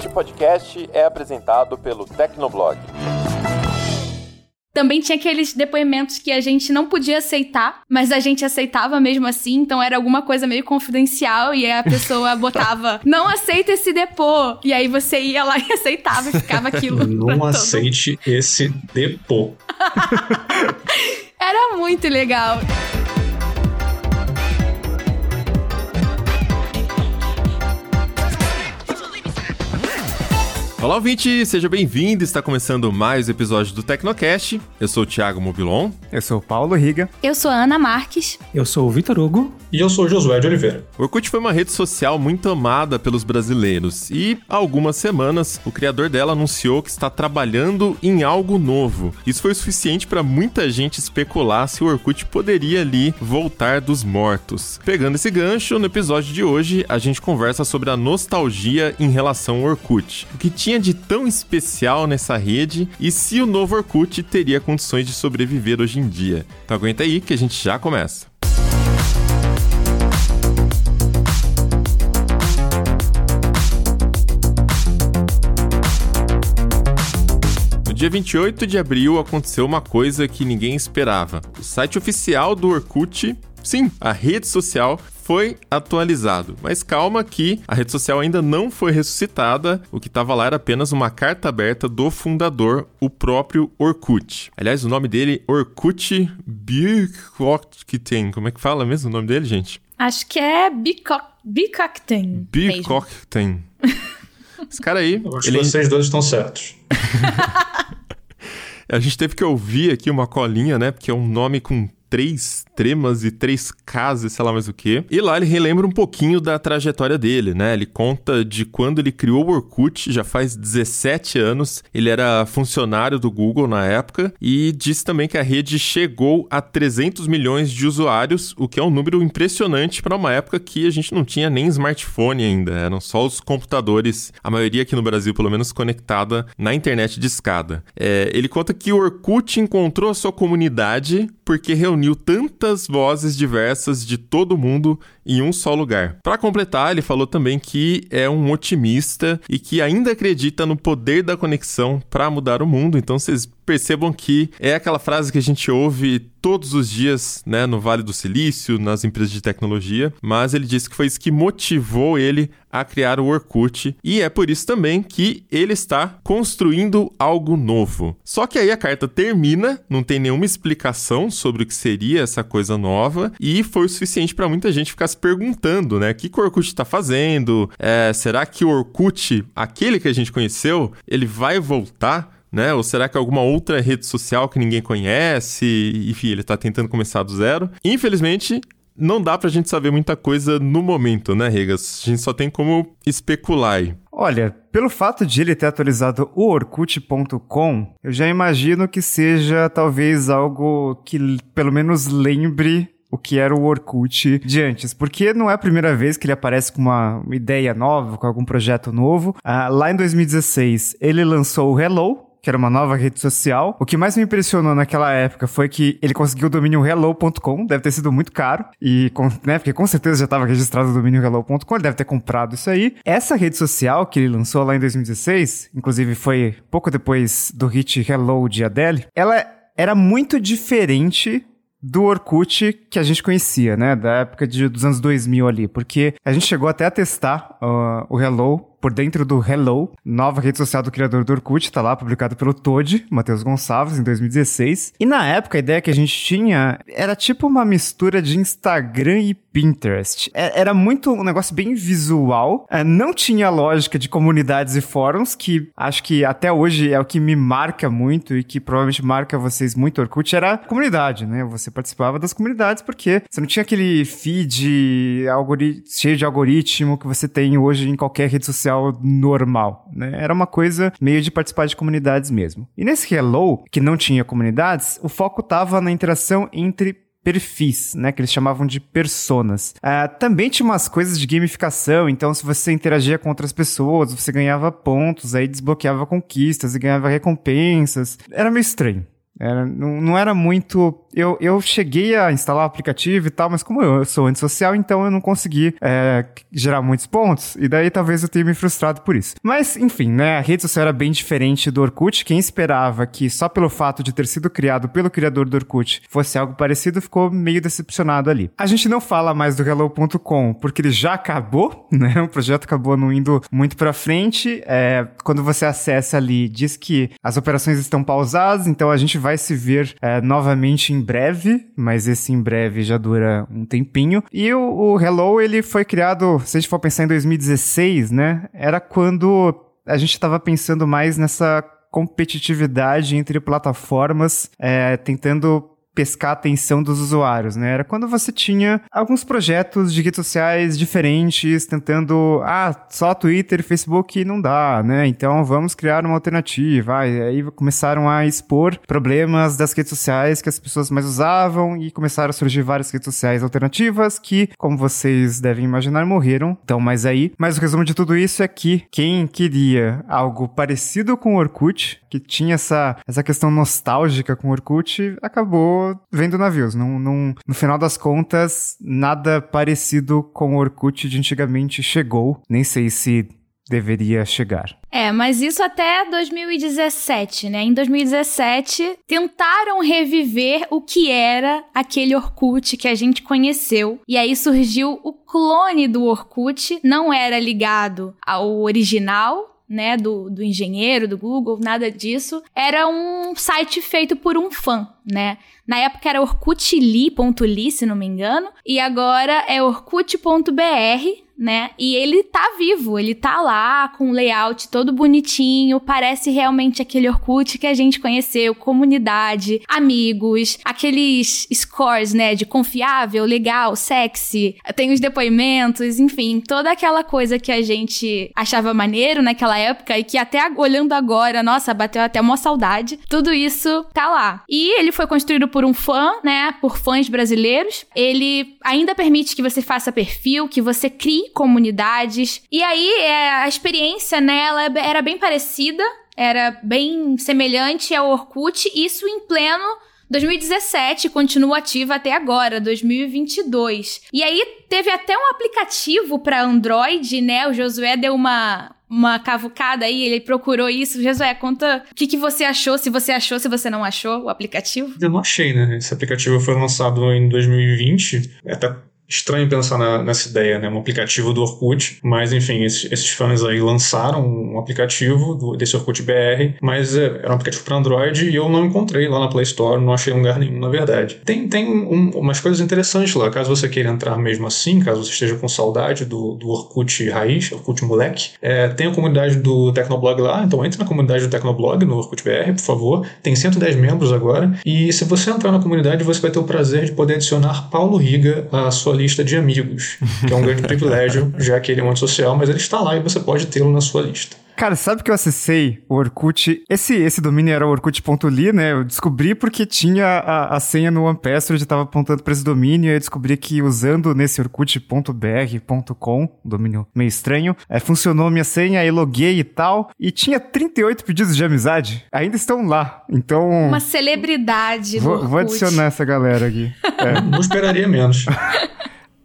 Este podcast é apresentado pelo Tecnoblog. Também tinha aqueles depoimentos que a gente não podia aceitar, mas a gente aceitava mesmo assim, então era alguma coisa meio confidencial e a pessoa botava: "Não aceita esse depô". E aí você ia lá e aceitava e ficava aquilo. Não aceite esse depô. era muito legal. Olá, ouvinte, seja bem-vindo. Está começando mais um episódio do Tecnocast. Eu sou o Thiago Mobilon. Eu sou o Paulo Riga. Eu sou a Ana Marques. Eu sou o Vitor Hugo. E eu sou o Josué de Oliveira. O Orkut foi uma rede social muito amada pelos brasileiros e, há algumas semanas, o criador dela anunciou que está trabalhando em algo novo. Isso foi o suficiente para muita gente especular se o Orkut poderia ali voltar dos mortos. Pegando esse gancho, no episódio de hoje, a gente conversa sobre a nostalgia em relação ao Orkut. O que tinha tinha de tão especial nessa rede e se o novo Orkut teria condições de sobreviver hoje em dia. Então aguenta aí que a gente já começa. No dia 28 de abril aconteceu uma coisa que ninguém esperava. O site oficial do Orkut Sim, a rede social foi atualizado. Mas calma que a rede social ainda não foi ressuscitada. O que estava lá era apenas uma carta aberta do fundador, o próprio Orkut. Aliás, o nome dele, Orkut Birkokten. Como é que fala mesmo o nome dele, gente? Acho que é Bikokten. Bikokten. Esse cara aí. Eu acho ele... que vocês dois estão certos. a gente teve que ouvir aqui uma colinha, né? Porque é um nome com três tremas e três casas, sei lá mais o que. E lá ele relembra um pouquinho da trajetória dele, né? Ele conta de quando ele criou o Orkut, já faz 17 anos. Ele era funcionário do Google na época e diz também que a rede chegou a 300 milhões de usuários, o que é um número impressionante para uma época que a gente não tinha nem smartphone ainda, eram só os computadores, a maioria aqui no Brasil pelo menos conectada na internet de escada. É, ele conta que o Orkut encontrou a sua comunidade porque reuniu tantas vozes diversas de todo mundo em um só lugar. Para completar, ele falou também que é um otimista e que ainda acredita no poder da conexão para mudar o mundo. Então vocês percebam que é aquela frase que a gente ouve todos os dias, né, no Vale do Silício, nas empresas de tecnologia, mas ele disse que foi isso que motivou ele a criar o Orkut e é por isso também que ele está construindo algo novo. Só que aí a carta termina, não tem nenhuma explicação sobre o que seria essa coisa nova e foi o suficiente para muita gente ficar se perguntando, né, o que, que o Orkut está fazendo? É, será que o Orkut, aquele que a gente conheceu, ele vai voltar? Né? Ou será que é alguma outra rede social que ninguém conhece? Enfim, ele está tentando começar do zero. Infelizmente, não dá pra gente saber muita coisa no momento, né, Regas? A gente só tem como especular. Olha, pelo fato de ele ter atualizado o Orkut.com, eu já imagino que seja talvez algo que pelo menos lembre o que era o Orkut de antes, porque não é a primeira vez que ele aparece com uma ideia nova, com algum projeto novo. Ah, lá em 2016, ele lançou o Hello, que era uma nova rede social. O que mais me impressionou naquela época foi que ele conseguiu o domínio hello.com, deve ter sido muito caro, e né, porque com certeza já estava registrado o domínio hello.com, ele deve ter comprado isso aí. Essa rede social que ele lançou lá em 2016, inclusive foi pouco depois do hit Hello de Adele, ela era muito diferente do Orkut que a gente conhecia, né? Da época de, dos anos 2000 ali. Porque a gente chegou até a testar uh, o Hello por dentro do Hello, nova rede social do criador do Orkut, tá lá, publicado pelo Todd, Matheus Gonçalves, em 2016. E na época, a ideia que a gente tinha era tipo uma mistura de Instagram e Pinterest. É, era muito um negócio bem visual, é, não tinha lógica de comunidades e fóruns, que acho que até hoje é o que me marca muito e que provavelmente marca vocês muito, Orkut, era comunidade, né? Você participava das comunidades porque você não tinha aquele feed cheio de algoritmo que você tem hoje em qualquer rede social social normal, né? Era uma coisa meio de participar de comunidades mesmo. E nesse Hello, que não tinha comunidades, o foco estava na interação entre perfis, né, que eles chamavam de personas. Uh, também tinha umas coisas de gamificação, então se você interagia com outras pessoas, você ganhava pontos, aí desbloqueava conquistas e ganhava recompensas. Era meio estranho. Era, não, não era muito eu, eu cheguei a instalar o aplicativo e tal, mas como eu sou antissocial, então eu não consegui é, gerar muitos pontos. E daí talvez eu tenha me frustrado por isso. Mas, enfim, né? A rede social era bem diferente do Orkut. Quem esperava que só pelo fato de ter sido criado pelo criador do Orkut fosse algo parecido, ficou meio decepcionado ali. A gente não fala mais do Hello.com porque ele já acabou, né? O projeto acabou não indo muito pra frente. É, quando você acessa ali, diz que as operações estão pausadas, então a gente vai se ver é, novamente em breve, mas esse em breve já dura um tempinho. E o, o Hello, ele foi criado, se a gente for pensar em 2016, né? Era quando a gente estava pensando mais nessa competitividade entre plataformas, é, tentando pescar a atenção dos usuários, né? Era quando você tinha alguns projetos de redes sociais diferentes, tentando, ah, só Twitter e Facebook não dá, né? Então vamos criar uma alternativa. E aí começaram a expor problemas das redes sociais que as pessoas mais usavam e começaram a surgir várias redes sociais alternativas que, como vocês devem imaginar, morreram. Então, mas aí, mas o resumo de tudo isso é que quem queria algo parecido com o Orkut, que tinha essa, essa questão nostálgica com o Orkut, acabou vendo navios. No final das contas, nada parecido com o Orkut de antigamente chegou. Nem sei se deveria chegar. É, mas isso até 2017, né? Em 2017, tentaram reviver o que era aquele Orkut que a gente conheceu. E aí surgiu o clone do Orkut, não era ligado ao original, né, do, do engenheiro, do Google, nada disso. Era um site feito por um fã, né? Na época era orkutli.li, se não me engano, e agora é orkut.br, né? E ele tá vivo, ele tá lá com o layout todo bonitinho, parece realmente aquele Orkut que a gente conheceu, comunidade, amigos, aqueles scores, né, de confiável, legal, sexy, tem os depoimentos, enfim, toda aquela coisa que a gente achava maneiro naquela época e que até olhando agora, nossa, bateu até uma saudade. Tudo isso tá lá. E ele foi construído por um fã, né, por fãs brasileiros. Ele ainda permite que você faça perfil, que você crie comunidades. E aí, é, a experiência nela era bem parecida, era bem semelhante ao Orkut, isso em pleno 2017 continua ativa até agora, 2022. E aí teve até um aplicativo para Android, né? O Josué deu uma uma cavucada aí, ele procurou isso. Josué, conta o que, que você achou, se você achou, se você não achou o aplicativo. Eu não achei, né? Esse aplicativo foi lançado em 2020, até estranho pensar na, nessa ideia, né? Um aplicativo do Orkut, mas enfim, esses, esses fãs aí lançaram um aplicativo do, desse Orkut BR, mas é, era um aplicativo para Android e eu não encontrei lá na Play Store, não achei lugar nenhum, na verdade. Tem, tem um, umas coisas interessantes lá, caso você queira entrar mesmo assim, caso você esteja com saudade do, do Orkut raiz, Orkut moleque, é, tem a comunidade do Tecnoblog lá, então entre na comunidade do Tecnoblog no Orkut BR, por favor. Tem 110 membros agora, e se você entrar na comunidade, você vai ter o prazer de poder adicionar Paulo Riga à sua lista de amigos, que é um grande privilégio, já que ele é um antissocial, mas ele está lá e você pode tê-lo na sua lista. Cara, sabe que eu acessei o Orkut? Esse, esse domínio era orkut.ly, né? Eu descobri porque tinha a, a senha no OnePassword, estava apontando para esse domínio, e eu descobri que usando nesse orkut.br.com, domínio meio estranho, é, funcionou minha senha, aí loguei e tal, e tinha 38 pedidos de amizade. Ainda estão lá, então... Uma celebridade vou, vou adicionar essa galera aqui. É. Não esperaria menos.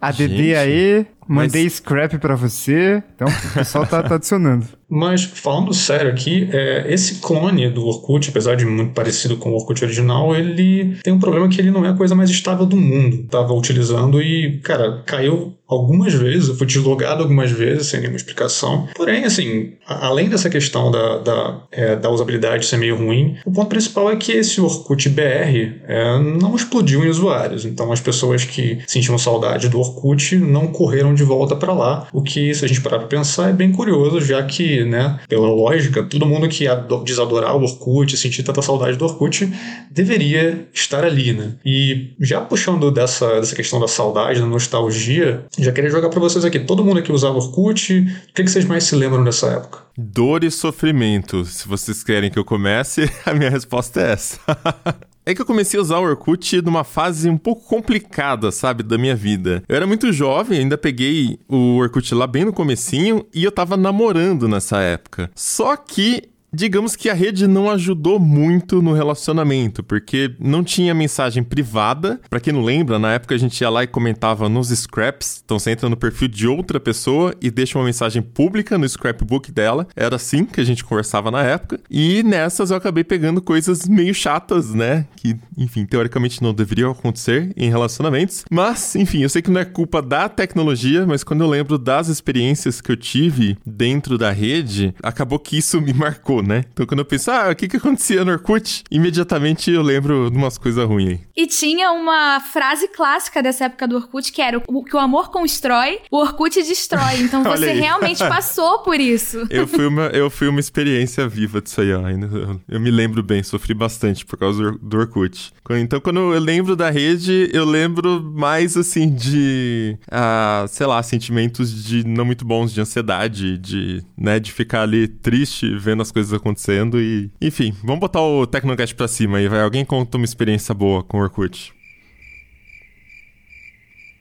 ADD aí, mandei mas... scrap para você. Então, o pessoal tá, tá adicionando. Mas, falando sério aqui, é, esse clone do Orkut, apesar de muito parecido com o Orkut original, ele tem um problema que ele não é a coisa mais estável do mundo. Tava utilizando e, cara, caiu algumas vezes, eu fui deslogado algumas vezes sem nenhuma explicação. Porém, assim, além dessa questão da, da, é, da usabilidade ser meio ruim, o ponto principal é que esse Orkut BR é, não explodiu em usuários. Então, as pessoas que sentiam saudade do Orkut não correram de volta para lá, o que, se a gente parar para pensar, é bem curioso, já que né, pela lógica, todo mundo que diz adorar o Orkut, sentir tanta saudade do Orkut, deveria estar ali, né? E já puxando dessa, dessa questão da saudade, da nostalgia, já queria jogar para vocês aqui. Todo mundo aqui usava Orkut, o que, que vocês mais se lembram dessa época? Dor e sofrimento. Se vocês querem que eu comece, a minha resposta é essa. É que eu comecei a usar o Orkut numa fase um pouco complicada, sabe, da minha vida. Eu era muito jovem, ainda peguei o Orkut lá bem no comecinho e eu tava namorando nessa época. Só que Digamos que a rede não ajudou muito no relacionamento, porque não tinha mensagem privada. Para quem não lembra, na época a gente ia lá e comentava nos scraps. Então você entra no perfil de outra pessoa e deixa uma mensagem pública no scrapbook dela. Era assim que a gente conversava na época. E nessas eu acabei pegando coisas meio chatas, né? Que, enfim, teoricamente não deveriam acontecer em relacionamentos. Mas, enfim, eu sei que não é culpa da tecnologia, mas quando eu lembro das experiências que eu tive dentro da rede, acabou que isso me marcou, né? Então quando eu penso, ah, o que que acontecia no Orkut? Imediatamente eu lembro de umas coisas ruins. E tinha uma frase clássica dessa época do Orkut que era o que o amor constrói, o Orkut destrói. Então você realmente passou por isso. Eu fui uma, eu fui uma experiência viva disso aí, ó. Eu, eu me lembro bem, sofri bastante por causa do, do Orkut. Então quando eu lembro da rede, eu lembro mais assim de, ah, sei lá, sentimentos de não muito bons, de ansiedade, de, né, de ficar ali triste vendo as coisas acontecendo e, enfim, vamos botar o Tecnocast pra cima aí, vai. Alguém conta uma experiência boa com o Orkut?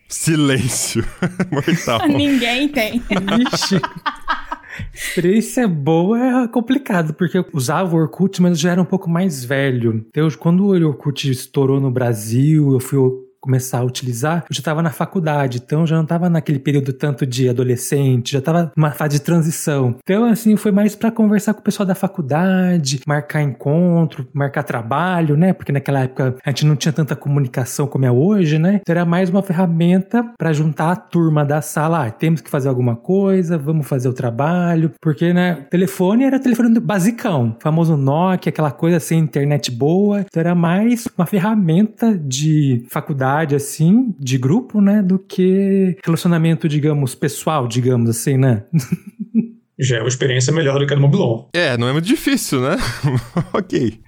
Silêncio. Mortal. Ninguém tem. Ixi. Experiência boa é complicado, porque eu usava o Orkut, mas eu já era um pouco mais velho. Então, quando o Orkut estourou no Brasil, eu fui começar a utilizar, eu já estava na faculdade, então já não estava naquele período tanto de adolescente, já estava numa fase de transição. Então, assim, foi mais para conversar com o pessoal da faculdade, marcar encontro, marcar trabalho, né? Porque naquela época a gente não tinha tanta comunicação como é hoje, né? Então era mais uma ferramenta para juntar a turma da sala. Ah, temos que fazer alguma coisa, vamos fazer o trabalho, porque, né? Telefone era telefone basicão, famoso Nokia, aquela coisa sem internet boa. Então era mais uma ferramenta de faculdade assim, de grupo, né, do que relacionamento, digamos, pessoal, digamos assim, né? Já é uma experiência melhor do que a do Mobilon. É, não é muito difícil, né? ok.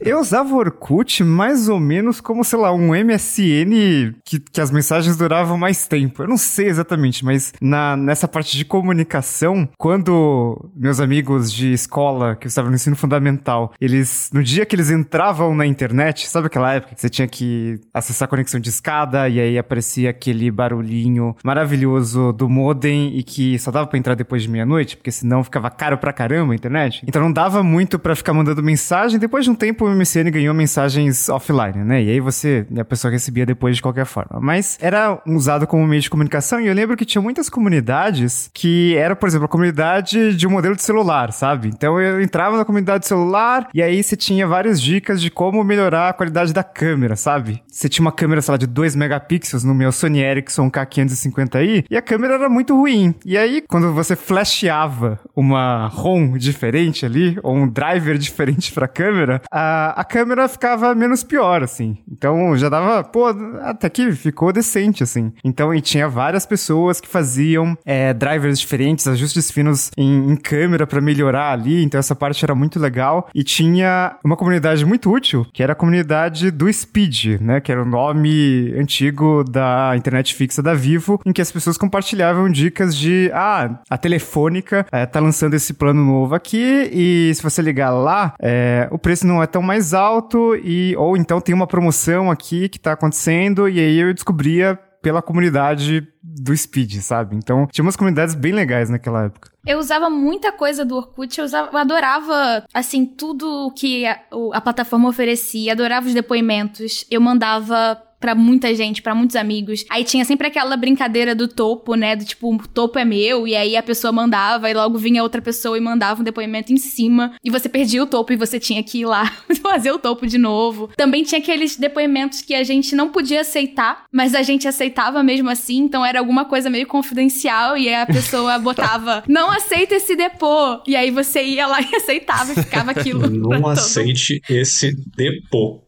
Eu usava o Orkut mais ou menos como, sei lá, um MSN que, que as mensagens duravam mais tempo. Eu não sei exatamente, mas na, nessa parte de comunicação, quando meus amigos de escola, que estavam no ensino fundamental, eles, no dia que eles entravam na internet, sabe aquela época que você tinha que acessar a conexão de escada e aí aparecia aquele barulhinho maravilhoso do modem e que só dava para entrar depois de meia-noite, porque senão ficava caro pra caramba a internet. Então não dava muito para ficar mandando mensagem depois de um tempo o MCN ganhou mensagens offline, né? E aí você, a pessoa recebia depois de qualquer forma. Mas era usado como meio de comunicação e eu lembro que tinha muitas comunidades que era, por exemplo, a comunidade de um modelo de celular, sabe? Então eu entrava na comunidade de celular e aí você tinha várias dicas de como melhorar a qualidade da câmera, sabe? Você tinha uma câmera, sei lá, de 2 megapixels no meu Sony Ericsson K550i e a câmera era muito ruim. E aí, quando você flasheava uma ROM diferente ali, ou um driver diferente pra câmera, a, a câmera ficava menos pior, assim. Então já dava, pô, até que ficou decente, assim. Então, e tinha várias pessoas que faziam é, drivers diferentes, ajustes finos em, em câmera para melhorar ali. Então, essa parte era muito legal. E tinha uma comunidade muito útil, que era a comunidade do Speed, né? Que era o nome antigo da internet fixa da Vivo, em que as pessoas compartilhavam dicas de, ah, a Telefônica é, tá lançando esse plano novo aqui e se você ligar lá, é, o preço não é tão mais alto e ou então tem uma promoção aqui que tá acontecendo e aí eu descobria pela comunidade do Speed, sabe? Então, tinha umas comunidades bem legais naquela época. Eu usava muita coisa do Orkut, eu, usava, eu adorava, assim, tudo que a, a plataforma oferecia, adorava os depoimentos. Eu mandava para muita gente, para muitos amigos. Aí tinha sempre aquela brincadeira do topo, né? Do tipo, o topo é meu, e aí a pessoa mandava, e logo vinha outra pessoa e mandava um depoimento em cima. E você perdia o topo e você tinha que ir lá fazer o topo de novo. Também tinha aqueles depoimentos que a gente não podia aceitar, mas a gente aceitava mesmo assim, então era alguma coisa meio confidencial, e aí a pessoa botava, não aceita esse depô. E aí você ia lá e aceitava e ficava aquilo. Não aceite esse depô.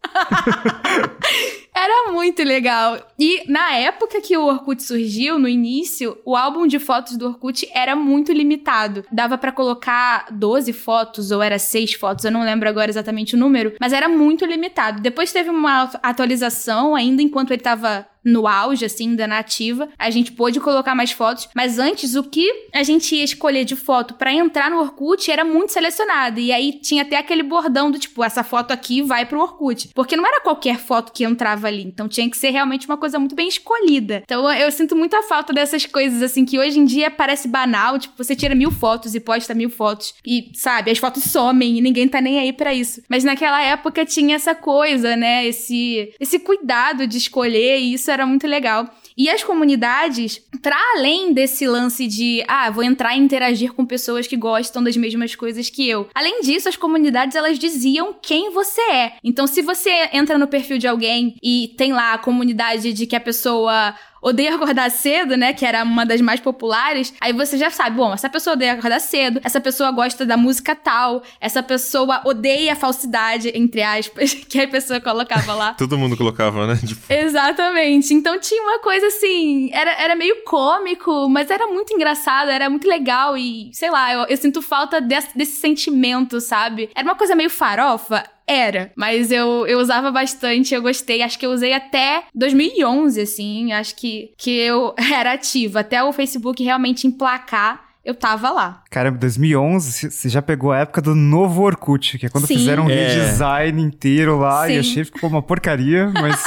Era muito legal. E na época que o Orkut surgiu, no início, o álbum de fotos do Orkut era muito limitado. Dava para colocar 12 fotos ou era 6 fotos, eu não lembro agora exatamente o número, mas era muito limitado. Depois teve uma atualização, ainda enquanto ele tava no auge, assim, da nativa, a gente pôde colocar mais fotos, mas antes o que a gente ia escolher de foto para entrar no Orkut era muito selecionado, e aí tinha até aquele bordão do tipo, essa foto aqui vai pro Orkut, porque não era qualquer foto que entrava ali, então tinha que ser realmente uma coisa muito bem escolhida. Então eu sinto muita falta dessas coisas, assim, que hoje em dia parece banal, tipo, você tira mil fotos e posta mil fotos, e sabe, as fotos somem e ninguém tá nem aí para isso. Mas naquela época tinha essa coisa, né, esse, esse cuidado de escolher, e isso era muito legal. E as comunidades, para além desse lance de, ah, vou entrar e interagir com pessoas que gostam das mesmas coisas que eu. Além disso, as comunidades elas diziam quem você é. Então, se você entra no perfil de alguém e tem lá a comunidade de que a pessoa odeia acordar cedo, né? Que era uma das mais populares. Aí você já sabe, bom, essa pessoa odeia acordar cedo, essa pessoa gosta da música tal, essa pessoa odeia a falsidade, entre aspas, que a pessoa colocava lá. Todo mundo colocava, né? De... Exatamente. Então tinha uma coisa assim, era, era meio cômico, mas era muito engraçado, era muito legal e, sei lá, eu, eu sinto falta desse, desse sentimento, sabe? Era uma coisa meio farofa. Era, mas eu, eu usava bastante, eu gostei. Acho que eu usei até 2011, assim. Acho que, que eu era ativa. Até o Facebook realmente emplacar eu tava lá. Caramba, 2011, você já pegou a época do novo Orkut, que é quando Sim. fizeram um É. redesign inteiro lá Sim. e achei que ficou uma porcaria, mas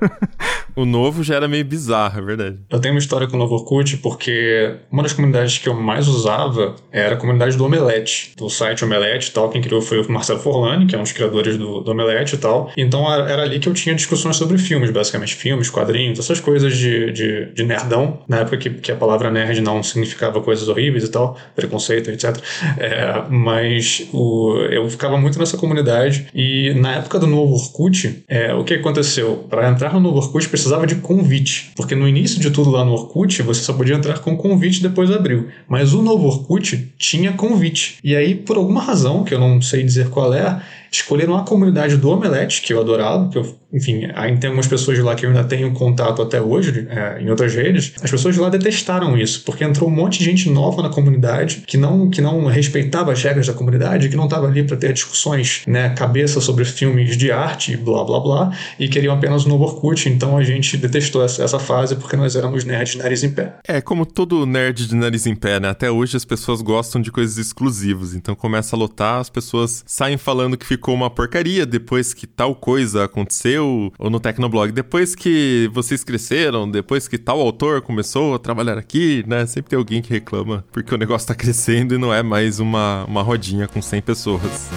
O novo já era meio bizarro, é verdade. Eu tenho uma história com o Novo Orkut porque uma das comunidades que eu mais usava era a comunidade do Omelete, do site Omelete e tal. Quem criou foi o Marcelo Forlani, que é um dos criadores do, do Omelete e tal. Então era ali que eu tinha discussões sobre filmes, basicamente. Filmes, quadrinhos, essas coisas de, de, de nerdão. Na época que, que a palavra nerd não significava coisas horríveis e tal, preconceito, etc. É, mas o, eu ficava muito nessa comunidade. E na época do Novo Orkut, é, o que aconteceu? Para entrar no Novo Orkut precisava de convite, porque no início de tudo lá no Orkut você só podia entrar com convite depois abriu. Mas o novo Orkut tinha convite. E aí, por alguma razão, que eu não sei dizer qual é, escolheram a comunidade do Omelete, que eu adorava, que eu, enfim, ainda tem algumas pessoas de lá que eu ainda tenho contato até hoje, é, em outras redes. As pessoas de lá detestaram isso, porque entrou um monte de gente nova na comunidade que não, que não respeitava as regras da comunidade, que não estava ali para ter discussões, né, cabeça sobre filmes de arte, blá blá blá, e queriam apenas o novo Orkut. Então a gente detestou essa, essa fase porque nós éramos nerds de nariz em pé. É, como todo nerd de nariz em pé, né? Até hoje as pessoas gostam de coisas exclusivas. Então começa a lotar, as pessoas saem falando que ficou uma porcaria depois que tal coisa aconteceu, ou no Tecnoblog, depois que vocês cresceram, depois que tal autor começou a trabalhar aqui, né? Sempre tem alguém que reclama porque o negócio tá crescendo e não é mais uma, uma rodinha com 100 pessoas.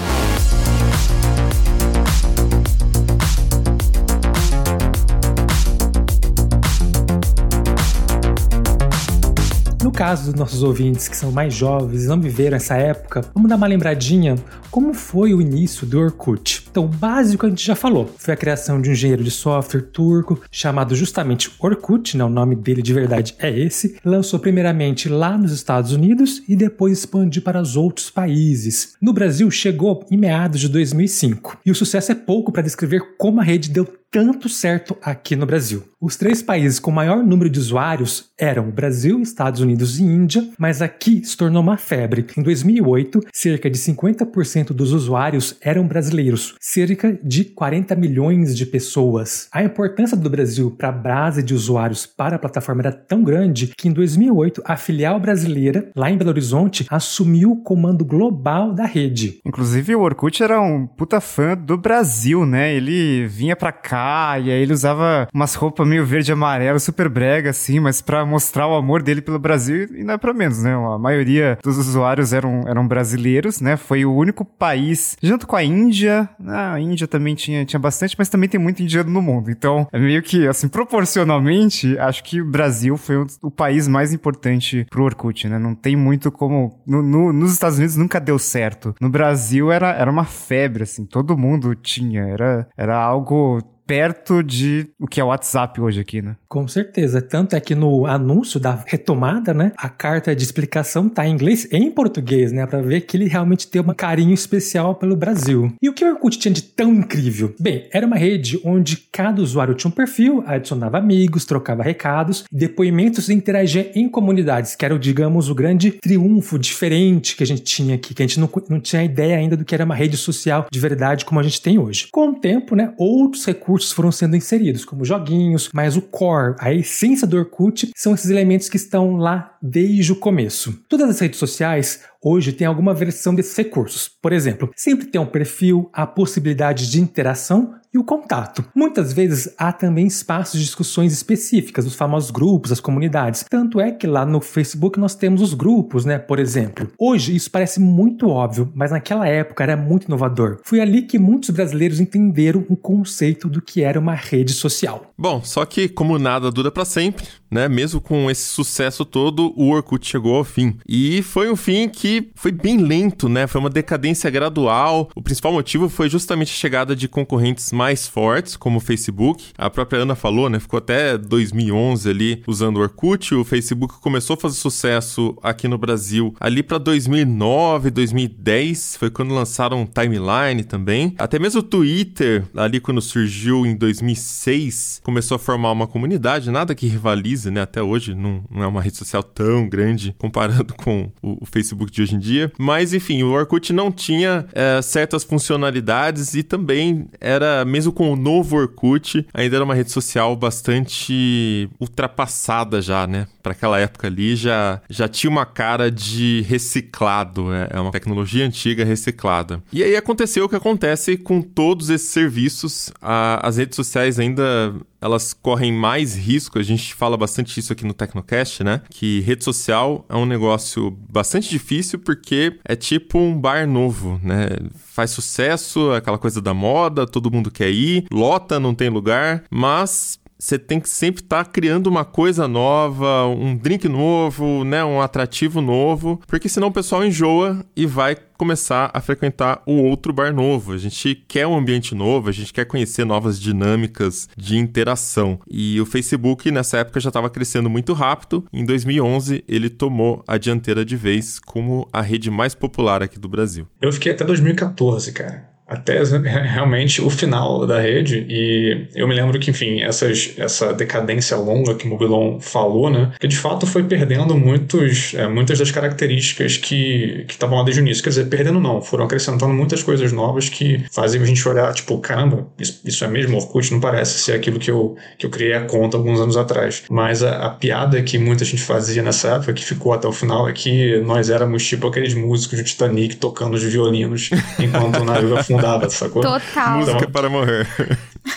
Caso dos nossos ouvintes que são mais jovens e não viveram essa época, vamos dar uma lembradinha como foi o início do Orkut. Então, o básico a gente já falou. Foi a criação de um engenheiro de software turco chamado justamente Orkut, né? o nome dele de verdade é esse. Lançou primeiramente lá nos Estados Unidos e depois expandiu para os outros países. No Brasil, chegou em meados de 2005. E o sucesso é pouco para descrever como a rede deu tanto certo aqui no Brasil. Os três países com maior número de usuários eram Brasil, Estados Unidos e Índia, mas aqui se tornou uma febre. Em 2008, cerca de 50% dos usuários eram brasileiros, cerca de 40 milhões de pessoas. A importância do Brasil para a base de usuários para a plataforma era tão grande que em 2008 a filial brasileira, lá em Belo Horizonte, assumiu o comando global da rede. Inclusive, o Orkut era um puta fã do Brasil, né? Ele vinha pra cá e aí ele usava umas roupas meio verde e amarelo, super brega, assim, mas pra mostrar o amor dele pelo Brasil, e não é pra menos, né? A maioria dos usuários eram, eram brasileiros, né? Foi o único país, junto com a Índia, ah, a Índia também tinha, tinha bastante, mas também tem muito indiano no mundo. Então, é meio que, assim, proporcionalmente, acho que o Brasil foi o, o país mais importante pro Orkut, né? Não tem muito como. no- no- nos Estados Unidos nunca deu certo. No Brasil era, era uma febre, assim, todo mundo tinha. Era, era algo perto de o que é o WhatsApp hoje aqui, né? Com certeza. Tanto é que no anúncio da retomada, né, a carta de explicação tá em inglês e em português, né, para ver que ele realmente tem um carinho especial pelo Brasil. E o que o Orkut tinha de tão incrível? Bem, era uma rede onde cada usuário tinha um perfil, adicionava amigos, trocava recados, depoimentos e interagia em comunidades, que era, digamos, o grande triunfo diferente que a gente tinha aqui, que a gente não, não tinha ideia ainda do que era uma rede social de verdade como a gente tem hoje. Com o tempo, né, outros recursos recursos foram sendo inseridos, como joguinhos, mas o core, a essência do Orkut, são esses elementos que estão lá desde o começo. Todas as redes sociais hoje têm alguma versão desses recursos. Por exemplo, sempre tem um perfil, a possibilidade de interação e o contato. Muitas vezes há também espaços de discussões específicas, os famosos grupos, as comunidades. Tanto é que lá no Facebook nós temos os grupos, né? Por exemplo. Hoje isso parece muito óbvio, mas naquela época era muito inovador. Foi ali que muitos brasileiros entenderam o conceito do que era uma rede social. Bom, só que como nada dura para sempre, né? Mesmo com esse sucesso todo, o Orkut chegou ao fim. E foi um fim que foi bem lento, né? Foi uma decadência gradual. O principal motivo foi justamente a chegada de concorrentes mais fortes, como o Facebook. A própria Ana falou, né? Ficou até 2011 ali usando o Orkut. O Facebook começou a fazer sucesso aqui no Brasil ali para 2009, 2010. Foi quando lançaram Timeline também. Até mesmo o Twitter, ali quando surgiu em 2006, começou a formar uma comunidade. Nada que rivalize né? Até hoje não, não é uma rede social tão grande comparado com o, o, Facebook de hoje em dia. Mas enfim, o Orkut não tinha é, certas funcionalidades e também era, mesmo com o novo Orkut, ainda era uma rede social bastante ultrapassada já, né? Para aquela época ali já, já tinha uma cara de reciclado, é, é uma tecnologia antiga reciclada. E aí aconteceu o que acontece com todos esses serviços, a, as redes sociais ainda elas correm mais risco. A gente fala bastante isso aqui no Tecnocast, né? Que rede social é um negócio bastante difícil porque é tipo um bar novo, né? Faz sucesso, aquela coisa da moda, todo mundo quer ir, lota, não tem lugar, mas você tem que sempre estar tá criando uma coisa nova, um drink novo, né, um atrativo novo, porque senão o pessoal enjoa e vai começar a frequentar o outro bar novo. A gente quer um ambiente novo, a gente quer conhecer novas dinâmicas de interação. E o Facebook nessa época já estava crescendo muito rápido. Em 2011, ele tomou a dianteira de vez como a rede mais popular aqui do Brasil. Eu fiquei até 2014, cara até realmente o final da rede. E eu me lembro que, enfim, essas, essa decadência longa que o Mobilon falou, né? Que de fato foi perdendo muitos, é, muitas das características que estavam lá desde o início. Quer dizer, perdendo não, foram acrescentando muitas coisas novas que faziam a gente olhar, tipo, caramba, isso, isso é mesmo Orkut? Não parece ser aquilo que eu, que eu criei a conta alguns anos atrás. Mas a, a piada que muita gente fazia nessa época, que ficou até o final, é que nós éramos tipo aqueles músicos do Titanic tocando os violinos enquanto o navio afundava dava, sacou? Total. Música para morrer.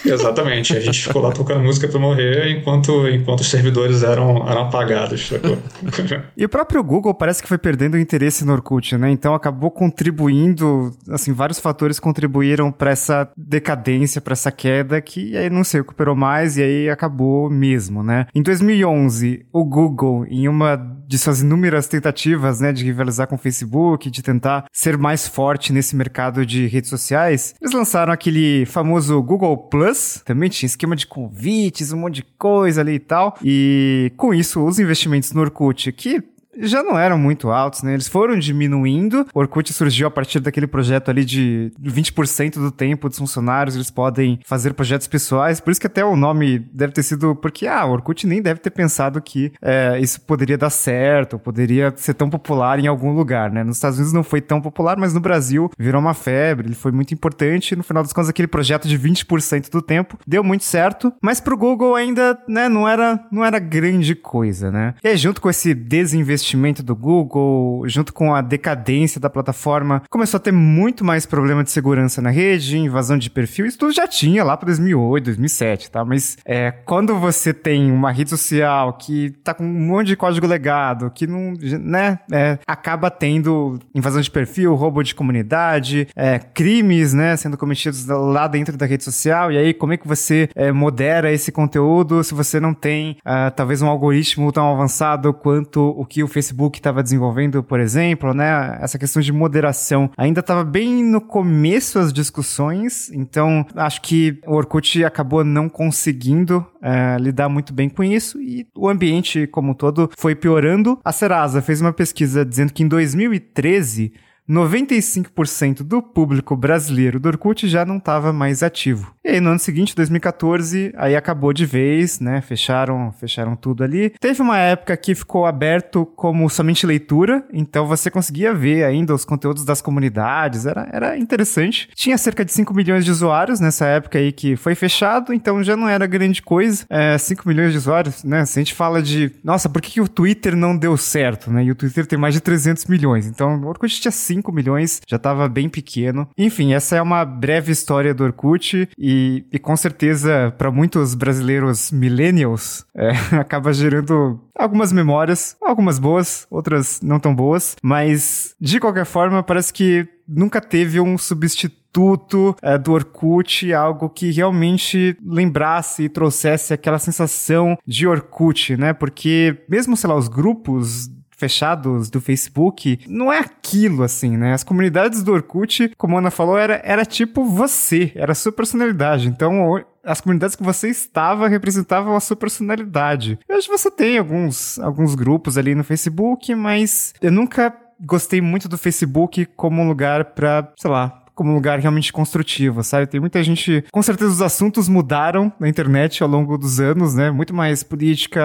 Exatamente. A gente ficou lá tocando música para morrer enquanto, enquanto os servidores eram, eram apagados, sacou? e o próprio Google parece que foi perdendo o interesse no Orkut, né? Então acabou contribuindo, assim, vários fatores contribuíram para essa decadência, para essa queda que aí não se recuperou mais e aí acabou mesmo, né? Em 2011, o Google, em uma de suas inúmeras tentativas, né, de rivalizar com o Facebook, de tentar ser mais forte nesse mercado de redes sociais, eles lançaram aquele famoso Google Plus, também tinha esquema de convites, um monte de coisa ali e tal. E com isso, os investimentos no Orkut, que já não eram muito altos, né? Eles foram diminuindo. O Orkut surgiu a partir daquele projeto ali de 20% do tempo dos funcionários, eles podem fazer projetos pessoais. Por isso que até o nome deve ter sido porque, ah, o Orkut nem deve ter pensado que é, isso poderia dar certo, poderia ser tão popular em algum lugar, né? Nos Estados Unidos não foi tão popular, mas no Brasil virou uma febre, ele foi muito importante. No final das contas, aquele projeto de 20% do tempo deu muito certo, mas pro Google ainda, né, não era, não era grande coisa, né? E aí, junto com esse desinvestimento investimento do Google, junto com a decadência da plataforma, começou a ter muito mais problema de segurança na rede, invasão de perfil. Isso tudo já tinha lá para 2008, 2007, tá? Mas é, quando você tem uma rede social que tá com um monte de código legado, que não, né, é, acaba tendo invasão de perfil, roubo de comunidade, é, crimes, né, sendo cometidos lá dentro da rede social. E aí, como é que você é, modera esse conteúdo se você não tem, uh, talvez, um algoritmo tão avançado quanto o que o Facebook estava desenvolvendo, por exemplo, né? Essa questão de moderação ainda estava bem no começo as discussões, então acho que o Orkut acabou não conseguindo é, lidar muito bem com isso e o ambiente como um todo foi piorando. A Serasa fez uma pesquisa dizendo que em 2013 95% do público brasileiro do Orkut já não estava mais ativo. E aí no ano seguinte, 2014, aí acabou de vez, né? Fecharam, fecharam tudo ali. Teve uma época que ficou aberto como somente leitura, então você conseguia ver ainda os conteúdos das comunidades, era, era interessante. Tinha cerca de 5 milhões de usuários nessa época aí que foi fechado, então já não era grande coisa. É, 5 milhões de usuários, né? Se a gente fala de, nossa, por que, que o Twitter não deu certo, né? E o Twitter tem mais de 300 milhões, então o Orkut tinha 5 milhões, já estava bem pequeno. Enfim, essa é uma breve história do Orkut e, e com certeza para muitos brasileiros millennials é, acaba gerando algumas memórias, algumas boas, outras não tão boas, mas de qualquer forma parece que nunca teve um substituto é, do Orkut, algo que realmente lembrasse e trouxesse aquela sensação de Orkut, né? Porque mesmo, sei lá, os grupos fechados do Facebook, não é aquilo assim, né? As comunidades do Orkut, como a Ana falou, era, era tipo você, era a sua personalidade. Então, as comunidades que você estava representavam a sua personalidade. Hoje você tem alguns, alguns grupos ali no Facebook, mas eu nunca gostei muito do Facebook como um lugar para, sei lá, como um lugar realmente construtivo, sabe? Tem muita gente. Com certeza os assuntos mudaram na internet ao longo dos anos, né? Muito mais política,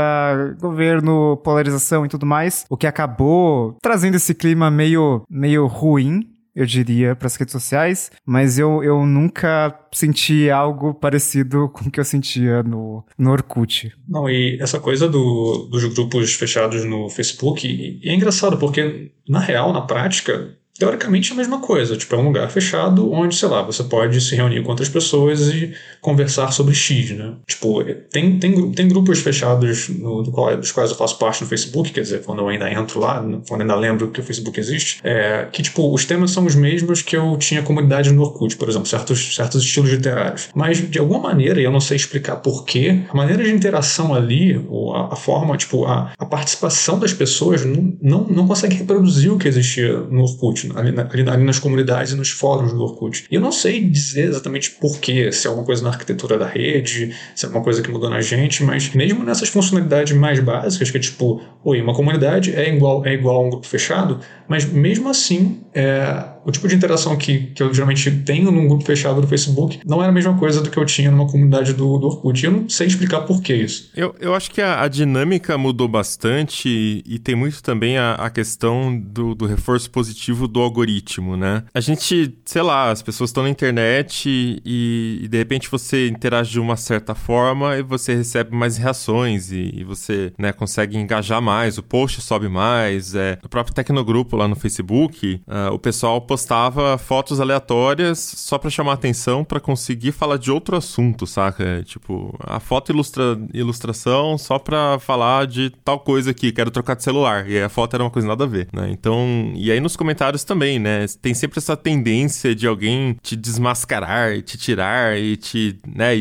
governo, polarização e tudo mais. O que acabou trazendo esse clima meio, meio ruim eu diria, para as redes sociais, mas eu, eu nunca senti algo parecido com o que eu sentia no, no Orkut. Não, e essa coisa do, dos grupos fechados no Facebook, é engraçado, porque na real, na prática, teoricamente é a mesma coisa. Tipo, é um lugar fechado onde, sei lá, você pode se reunir com outras pessoas e conversar sobre X, né? Tipo, tem, tem, tem grupos fechados no, do qual, dos quais eu faço parte no Facebook, quer dizer, quando eu ainda entro lá, quando ainda lembro que o Facebook existe, é, que, tipo, os temas são os mesmos que eu tinha comunidade no Orkut, por exemplo, certos, certos estilos literários. Mas, de alguma maneira, e eu não sei explicar porquê, a maneira de interação ali, ou a, a forma, tipo, a, a participação das pessoas não, não, não consegue reproduzir o que existia no Orkut ali, na, ali, nas comunidades e nos fóruns do Orkut. E eu não sei dizer exatamente porquê, se é alguma coisa na arquitetura da rede, se é alguma coisa que mudou na gente, mas mesmo nessas funcionalidades mais básicas, que é tipo, oi, uma comunidade é igual, é igual a um grupo fechado, mas mesmo assim, é, o tipo de interação que, que eu geralmente tenho num grupo fechado do Facebook não era a mesma coisa do que eu tinha numa comunidade do, do Orkut. Eu não sei explicar por que isso. Eu, eu acho que a, a dinâmica mudou bastante e, e tem muito também a, a questão do, do reforço positivo do algoritmo, né? A gente, sei lá, as pessoas estão na internet e, e, de repente você interage de uma certa forma e você recebe mais reações e, e você né, consegue engajar mais, o post sobe mais. É, o próprio Tecnogrupo lá no Facebook, uh, o pessoal postava fotos aleatórias só para chamar atenção para conseguir falar de outro assunto, saca? É, tipo, a foto ilustra ilustração só para falar de tal coisa aqui, quero trocar de celular. E a foto era uma coisa nada a ver, né? Então, e aí nos comentários também, né? Tem sempre essa tendência de alguém te desmascarar, te tirar e te, né,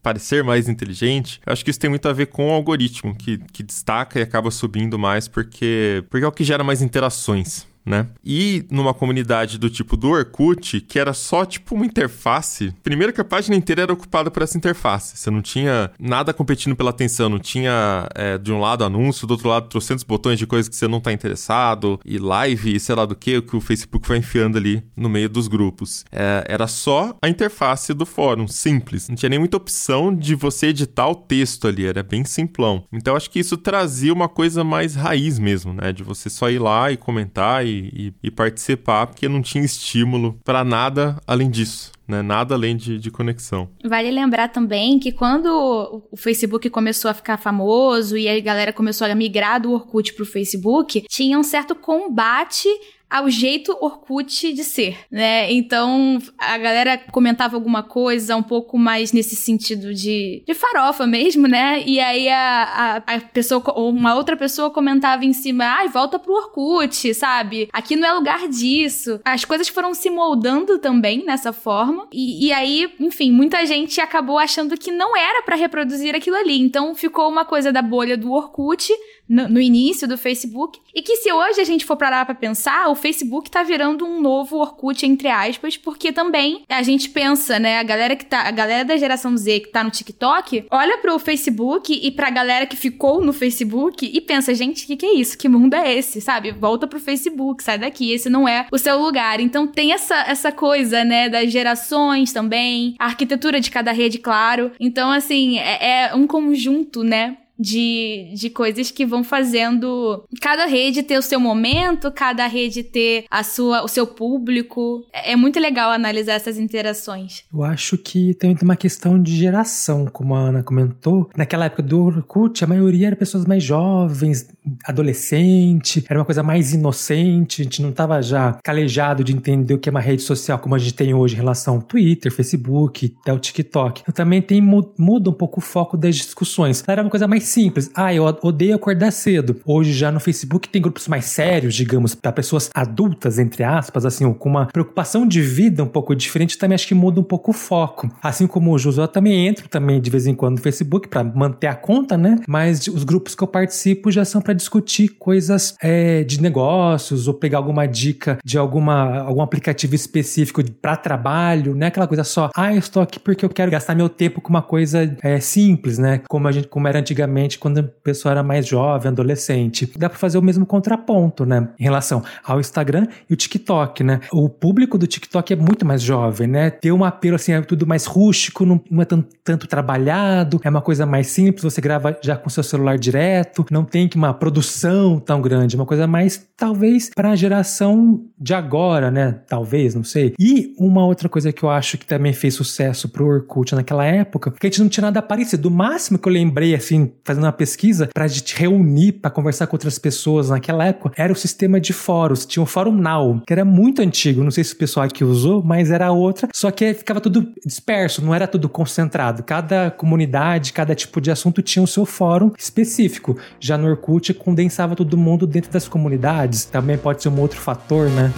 parecer mais inteligente, acho que isso tem muito a ver com o algoritmo, que, que destaca e acaba subindo mais porque, porque é o que gera mais interações né? E numa comunidade do tipo do Orkut, que era só tipo uma interface, primeiro que a página inteira era ocupada por essa interface. Você não tinha nada competindo pela atenção, não tinha é, de um lado anúncio, do outro lado trocentos botões de coisas que você não tá interessado, e live, e sei lá do que, que o Facebook foi enfiando ali no meio dos grupos. É, era só a interface do fórum, simples. Não tinha nem muita opção de você editar o texto ali, era bem simplão. Então acho que isso trazia uma coisa mais raiz mesmo, né? De você só ir lá e comentar e e, e participar, porque não tinha estímulo para nada além disso. Né? Nada além de, de conexão. Vale lembrar também que quando o Facebook começou a ficar famoso e a galera começou a migrar do Orkut pro Facebook, tinha um certo combate ao jeito Orkut de ser, né? Então a galera comentava alguma coisa um pouco mais nesse sentido de, de farofa mesmo, né? E aí a, a, a pessoa, ou uma outra pessoa comentava em cima, ai, ah, volta pro Orkut, sabe? Aqui não é lugar disso. As coisas foram se moldando também nessa forma. E, e aí, enfim, muita gente acabou achando que não era para reproduzir aquilo ali. Então ficou uma coisa da bolha do Orkut no, no, início do Facebook. E que se hoje a gente for parar pra pensar, o Facebook tá virando um novo Orkut, entre aspas, porque também a gente pensa, né? A galera que tá. A galera da geração Z que tá no TikTok, olha pro Facebook e pra galera que ficou no Facebook e pensa, gente, o que, que é isso? Que mundo é esse? Sabe? Volta pro Facebook, sai daqui, esse não é o seu lugar. Então tem essa, essa coisa, né, das gerações também, a arquitetura de cada rede, claro. Então, assim, é, é um conjunto, né? De, de coisas que vão fazendo cada rede ter o seu momento, cada rede ter a sua, o seu público. É, é muito legal analisar essas interações. Eu acho que tem uma questão de geração, como a Ana comentou. Naquela época do Orkut, a maioria era pessoas mais jovens, adolescente, era uma coisa mais inocente, a gente não estava já calejado de entender o que é uma rede social como a gente tem hoje em relação ao Twitter, Facebook, até o TikTok. Então também tem muda um pouco o foco das discussões. Era uma coisa mais simples. Ah, eu odeio acordar cedo. Hoje já no Facebook tem grupos mais sérios, digamos, para pessoas adultas, entre aspas, assim, com uma preocupação de vida um pouco diferente, também acho que muda um pouco o foco. Assim como o Josué também entro também de vez em quando no Facebook para manter a conta, né? Mas os grupos que eu participo já são para discutir coisas é, de negócios ou pegar alguma dica de alguma algum aplicativo específico para trabalho, né? Aquela coisa só, ah, eu estou aqui porque eu quero gastar meu tempo com uma coisa é, simples, né? Como a gente como era antigamente quando a pessoa era mais jovem, adolescente. Dá para fazer o mesmo contraponto, né? Em relação ao Instagram e o TikTok, né? O público do TikTok é muito mais jovem, né? Tem um apelo assim, é tudo mais rústico, não, não é tanto, tanto trabalhado, é uma coisa mais simples, você grava já com seu celular direto, não tem que uma produção tão grande, é uma coisa mais, talvez, para a geração de agora, né? Talvez, não sei. E uma outra coisa que eu acho que também fez sucesso pro Orkut naquela época, que a gente não tinha nada parecido. O máximo que eu lembrei, assim, fazendo uma pesquisa para gente reunir para conversar com outras pessoas naquela época, era o sistema de fóruns. Tinha o Fórum Now, que era muito antigo, não sei se o pessoal aqui usou, mas era outra, só que ficava tudo disperso, não era tudo concentrado. Cada comunidade, cada tipo de assunto tinha o seu fórum específico. Já no Orkut condensava todo mundo dentro das comunidades. Também pode ser um outro fator, né?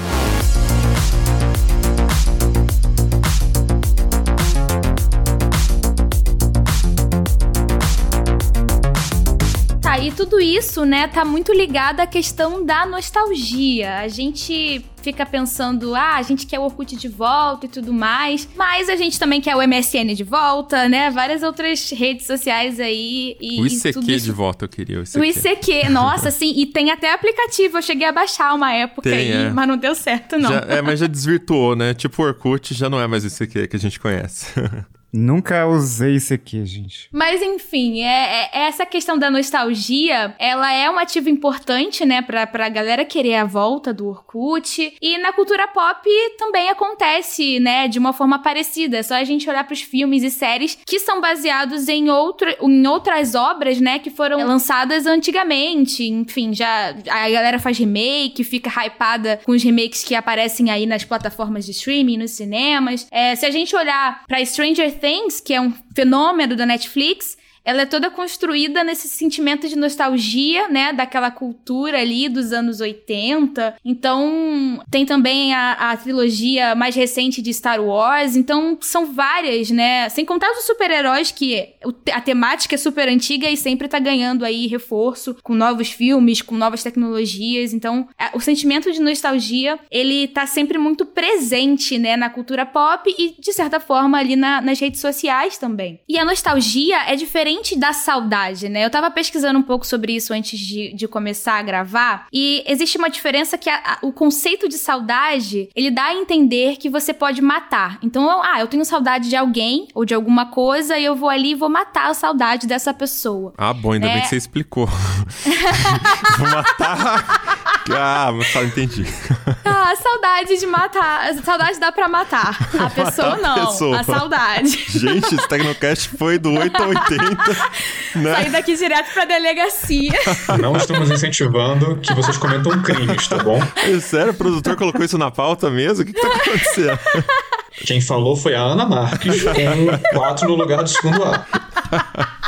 Tudo isso, né, tá muito ligado à questão da nostalgia. A gente fica pensando, ah, a gente quer o Orkut de volta e tudo mais, mas a gente também quer o MSN de volta, né? Várias outras redes sociais aí. E, o ICQ e de volta eu queria. O ICQ, o ICQ nossa, sim, e tem até aplicativo. Eu cheguei a baixar uma época tem, aí, é. mas não deu certo, não. Já, é, mas já desvirtuou, né? Tipo, o Orkut já não é mais o ICQ que a gente conhece. Nunca usei isso aqui, gente. Mas enfim, é, é, essa questão da nostalgia, ela é um ativo importante, né, pra, pra galera querer a volta do Orkut. E na cultura pop também acontece, né, de uma forma parecida. É só a gente olhar pros filmes e séries que são baseados em, outro, em outras obras, né, que foram lançadas antigamente. Enfim, já a galera faz remake, fica hypada com os remakes que aparecem aí nas plataformas de streaming, nos cinemas. É, se a gente olhar pra Stranger Things, que é um fenômeno da Netflix, ela é toda construída nesse sentimento de nostalgia, né? Daquela cultura ali dos anos 80. Então, tem também a, a trilogia mais recente de Star Wars. Então, são várias, né? Sem contar os super-heróis, que a temática é super antiga e sempre tá ganhando aí reforço com novos filmes, com novas tecnologias. Então, o sentimento de nostalgia, ele tá sempre muito presente, né? Na cultura pop e, de certa forma, ali na, nas redes sociais também. E a nostalgia é diferente da saudade, né? Eu tava pesquisando um pouco sobre isso antes de, de começar a gravar, e existe uma diferença que a, a, o conceito de saudade, ele dá a entender que você pode matar. Então, eu, ah, eu tenho saudade de alguém ou de alguma coisa e eu vou ali e vou matar a saudade dessa pessoa. Ah, bom, ainda é... bem que você explicou. vou matar... Ah, mas só entendi. Ah, saudade de matar. Saudade dá pra matar. A pessoa matar não. A, pessoa. a saudade. Gente, esse Tecnocast foi do 8 ao 80. Né? Sair daqui direto pra delegacia. Não estamos incentivando que vocês cometam crimes, tá bom? É sério, o produtor colocou isso na pauta mesmo? O que, que tá acontecendo? Quem falou foi a Ana Marques, com 4 no lugar do segundo A.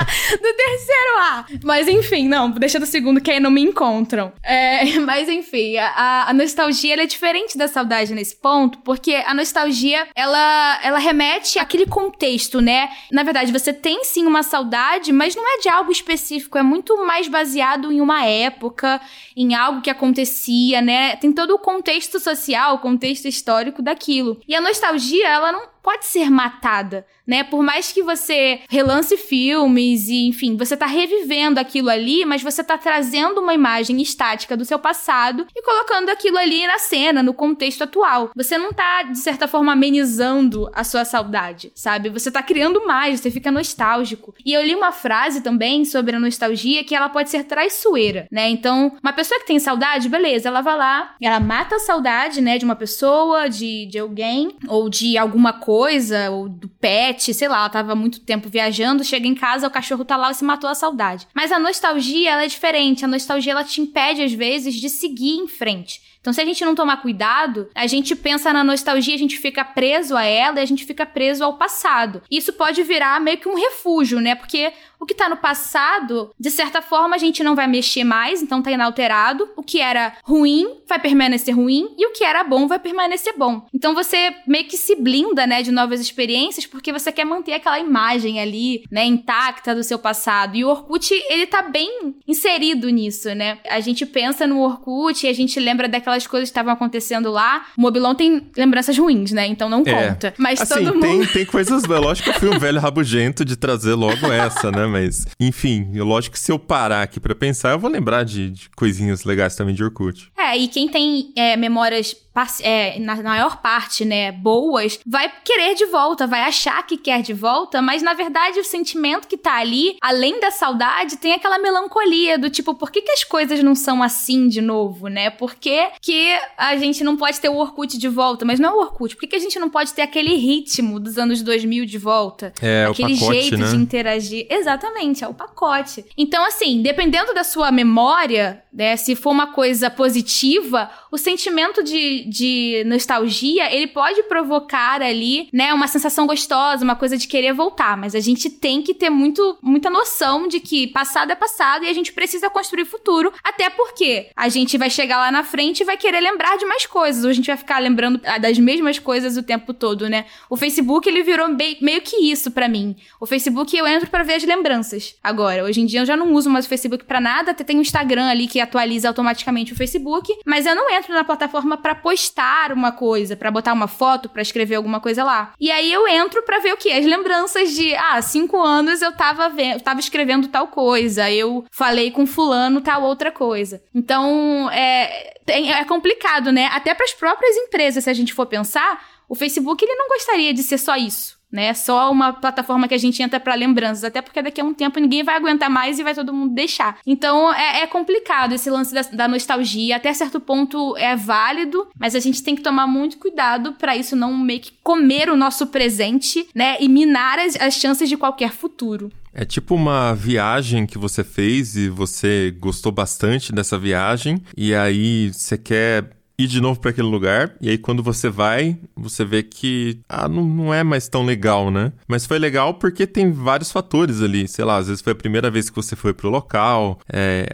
do terceiro A. Mas enfim, não, deixa do segundo que aí não me encontram. É, mas enfim, a, a nostalgia é diferente da saudade nesse ponto, porque a nostalgia ela, ela remete àquele contexto, né? Na verdade, você tem sim uma saudade, mas não é de algo específico, é muito mais baseado em uma época, em algo que acontecia, né? Tem todo o contexto social, o contexto histórico daquilo. E a nostalgia, ela não pode ser matada, né? Por mais que você relance filmes e, enfim, você tá revivendo aquilo ali, mas você tá trazendo uma imagem estática do seu passado e colocando aquilo ali na cena, no contexto atual. Você não tá, de certa forma, amenizando a sua saudade, sabe? Você tá criando mais, você fica nostálgico. E eu li uma frase também sobre a nostalgia que ela pode ser traiçoeira, né? Então, uma pessoa que tem saudade, beleza, ela vai lá, ela mata a saudade, né, de uma pessoa, de, de alguém, ou de alguma coisa coisa, ou do pet, sei lá, ela tava muito tempo viajando, chega em casa, o cachorro tá lá e se matou a saudade. Mas a nostalgia, ela é diferente. A nostalgia, ela te impede, às vezes, de seguir em frente. Então, se a gente não tomar cuidado, a gente pensa na nostalgia, a gente fica preso a ela e a gente fica preso ao passado. Isso pode virar meio que um refúgio, né? Porque o que tá no passado, de certa forma, a gente não vai mexer mais, então tá inalterado. O que era ruim vai permanecer ruim e o que era bom vai permanecer bom. Então você meio que se blinda, né, de novas experiências porque você quer manter aquela imagem ali, né, intacta do seu passado. E o Orkut, ele tá bem inserido nisso, né? A gente pensa no Orkut e a gente lembra daquelas coisas que estavam acontecendo lá. O Mobilon tem lembranças ruins, né? Então não É. conta. Mas assim, todo mundo tem, tem coisas. Lógico que eu fui um velho rabugento de trazer logo essa, né? Mas, enfim, eu- lógico que se eu parar aqui pra pensar, eu vou lembrar de, de coisinhas legais também de Orkut. É, e quem tem é, memórias, é, na maior parte, né, boas, vai querer de volta, vai achar que quer de volta, mas na verdade o sentimento que tá ali, além da saudade, tem aquela melancolia do tipo, por que, que as coisas não são assim de novo, né? Por que, que a gente não pode ter o Orkut de volta? Mas não é o Orkut, por que, que a gente não pode ter aquele ritmo dos anos 2000 de volta? É, o aquele pacote, jeito né? de interagir. Exatamente, é o pacote. Então, assim, dependendo da sua memória, né, se for uma coisa positiva, o sentimento de, de nostalgia, ele pode provocar ali, né, uma sensação gostosa, uma coisa de querer voltar. Mas a gente tem que ter muito, muita noção de que passado é passado e a gente precisa construir futuro. Até porque a gente vai chegar lá na frente e vai querer lembrar de mais coisas. Ou a gente vai ficar lembrando ah, das mesmas coisas o tempo todo, né? O Facebook, ele virou meio que isso pra mim. O Facebook eu entro pra ver as lembranças. Agora, hoje em dia eu já não uso mais o Facebook pra nada, até tem o Instagram ali que atualiza automaticamente o Facebook, mas eu não entro na plataforma postar uma coisa, pra botar uma foto, pra escrever alguma coisa lá. E aí eu entro pra ver o quê? As lembranças de, ah, cinco anos eu tava vendo, tava escrevendo tal coisa, eu falei com fulano tal outra coisa. Então, é, é complicado, né? Até pras próprias empresas, se a gente for pensar, o Facebook ele não gostaria de ser só isso. Né? Só uma plataforma que a gente entra pra lembranças, até porque daqui a um tempo ninguém vai aguentar mais e vai todo mundo deixar. Então é, é complicado esse lance da, da nostalgia. Até certo ponto é válido, mas a gente tem que tomar muito cuidado pra isso não meio que comer o nosso presente, né? E minar as, as chances de qualquer futuro. É tipo uma viagem que você fez e você gostou bastante dessa viagem, e aí você quer ir de novo para aquele lugar, e aí quando você vai, você vê que ah, não, não é mais tão legal, né? Mas foi legal porque tem vários fatores ali, sei lá, às vezes foi a primeira vez que você foi pro local, é,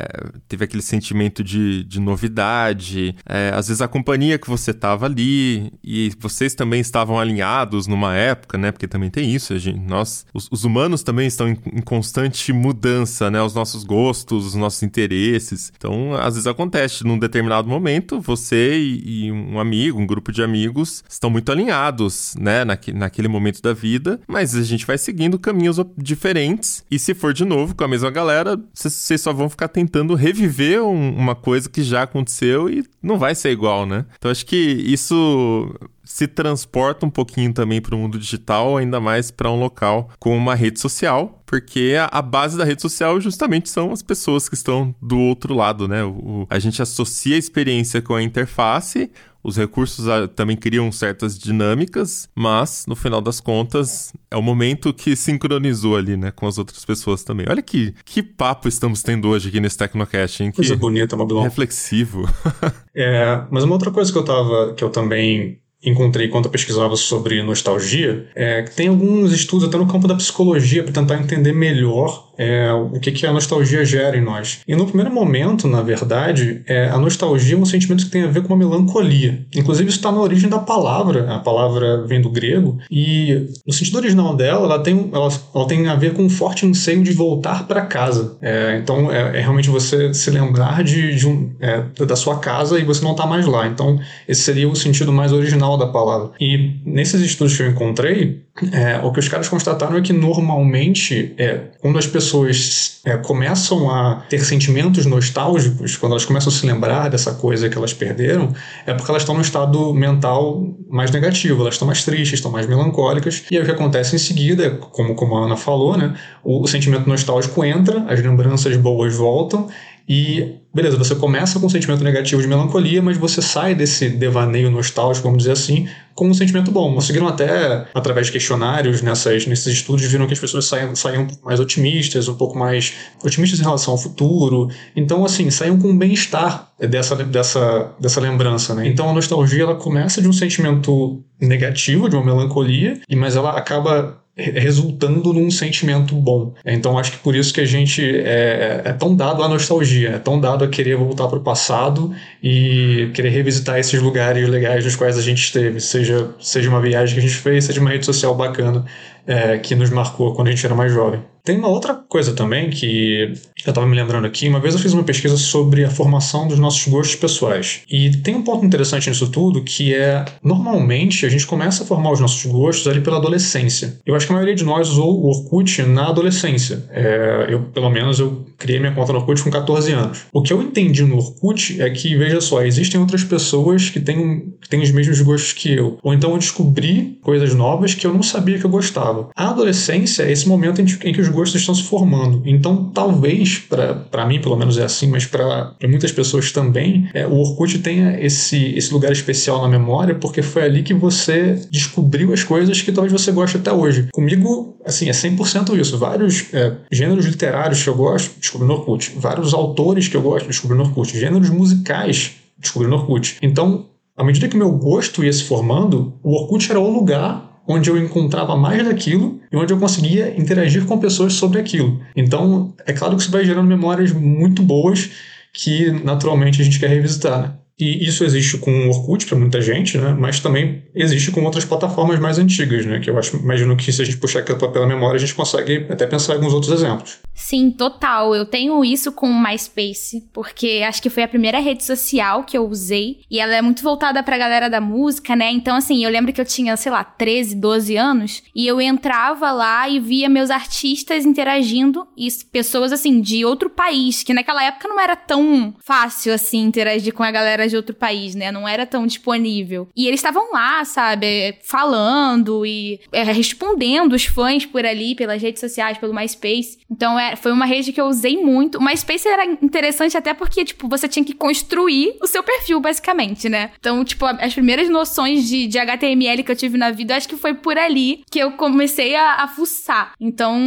teve aquele sentimento de, de novidade, é, às vezes a companhia que você tava ali, e vocês também estavam alinhados numa época, né? Porque também tem isso, a gente, nós, os, os humanos também estão em, em constante mudança, né? Os nossos gostos, os nossos interesses. Então, às vezes acontece, num determinado momento, você e, e um amigo, um grupo de amigos, estão muito alinhados, né? Naque, naquele momento da vida, mas a gente vai seguindo caminhos diferentes, e se for de novo com a mesma galera, vocês só vão ficar tentando reviver um- uma coisa que já aconteceu e não vai ser igual, né? Então, acho que isso se transporta um pouquinho também para o mundo digital, ainda mais para um local como uma rede social, porque a, base da rede social justamente são as pessoas que estão do outro lado, né? O- a gente associa a experiência com a interface, os recursos ah, também criam certas dinâmicas, mas no final das contas é o momento que sincronizou ali, né, com as outras pessoas também. Olha que, que papo estamos tendo hoje aqui nesse Tecnocast, hein? Que Coisa bonita, Mobilon. reflexivo. É, mas uma outra coisa que eu tava, que eu também encontrei enquanto eu pesquisava sobre nostalgia, é tem alguns estudos até no campo da psicologia para tentar entender melhor é, o que, que a nostalgia gera em nós. E no primeiro momento, na verdade, é, a nostalgia é um sentimento que tem a ver com uma melancolia. Inclusive, isso está na origem da palavra. A palavra vem do grego. E no sentido original dela, ela tem, ela, ela tem a ver com um forte anseio de voltar para casa. É, então, é, é, realmente você se lembrar de, de um, é, da sua casa e você não está mais lá. Então, esse seria o sentido mais original da palavra. E nesses estudos que eu encontrei, é, o que os caras constataram é que normalmente, é, quando as pessoas é, começam a ter sentimentos nostálgicos, quando elas começam a se lembrar dessa coisa que elas perderam, é porque elas estão num estado mental mais negativo, elas estão mais tristes, estão mais melancólicas, e aí o que acontece em seguida, como, como a Ana falou, né, o, o sentimento nostálgico entra, as lembranças boas voltam, e beleza, você começa com um sentimento negativo de melancolia, mas você sai desse devaneio nostálgico, vamos dizer assim, com um sentimento bom. Conseguiram até, através de questionários nessas, nesses estudos, viram que as pessoas saíam, um mais otimistas, um pouco mais otimistas em relação ao futuro. Então, assim, saíam com bem-estar dessa, dessa, dessa lembrança, né? Então, a nostalgia, ela começa de um sentimento negativo, de uma melancolia, mas ela acaba resultando num sentimento bom. Então acho que por isso que a gente é, é, tão dado à nostalgia, é tão dado a querer voltar para o passado e querer revisitar esses lugares legais nos quais a gente esteve, seja, seja uma viagem que a gente fez, seja uma rede social bacana é, que nos marcou quando a gente era mais jovem. Tem uma outra coisa também que eu estava me lembrando aqui. Uma vez eu fiz uma pesquisa sobre a formação dos nossos gostos pessoais. E tem um ponto interessante nisso tudo que é, normalmente, a gente começa a formar os nossos gostos ali pela adolescência. Eu acho que a maioria de nós usou o Orkut na adolescência. É, eu, pelo menos, eu criei minha conta no Orkut com 14 anos. O que eu entendi no Orkut é que, veja só, existem outras pessoas que têm, que têm os mesmos gostos que eu. Ou então eu descobri coisas novas que eu não sabia que eu gostava. A adolescência é esse momento em que os gostos estão se formando. Então, talvez, para mim pelo menos é assim, mas para muitas pessoas também, é, o Orkut tenha esse, esse lugar especial na memória, porque foi ali que você descobriu as coisas que talvez você goste até hoje. Comigo, assim, é 100% isso. Vários é, gêneros literários que eu gosto, descobri no Orkut. Vários autores que eu gosto, descobri no Orkut. Gêneros musicais, descobri no Orkut. Então, à medida que meu gosto ia se formando, o Orkut era o lugar onde eu encontrava mais daquilo e onde eu conseguia interagir com pessoas sobre aquilo. Então, é claro que isso vai gerando memórias muito boas que naturalmente a gente quer revisitar. Né? E isso existe com o Orkut para muita gente, né? Mas também existe com outras plataformas mais antigas, né? Que eu acho, imagino que se a gente puxar pela memória, a gente consegue até pensar em alguns outros exemplos. Sim, total. Eu tenho isso com o MySpace, porque acho que foi a primeira rede social que eu usei. E ela é muito voltada pra galera da música, né? Então, assim, eu lembro que eu tinha, sei lá, 13, 12 anos. E eu entrava lá e via meus artistas interagindo. E pessoas, assim, de outro país. Que naquela época não era tão fácil, assim, interagir com a galera de outro país, né? Não era tão disponível. E eles estavam lá, sabe? Falando e é, respondendo os fãs por ali, pelas redes sociais, pelo MySpace. Então, é é, foi uma rede que eu usei muito. O MySpace era interessante até porque, tipo, você tinha que construir o seu perfil, basicamente, né? Então, tipo, as primeiras noções de, de HTML que eu tive na vida, acho que foi por ali que eu comecei a, a fuçar. Então,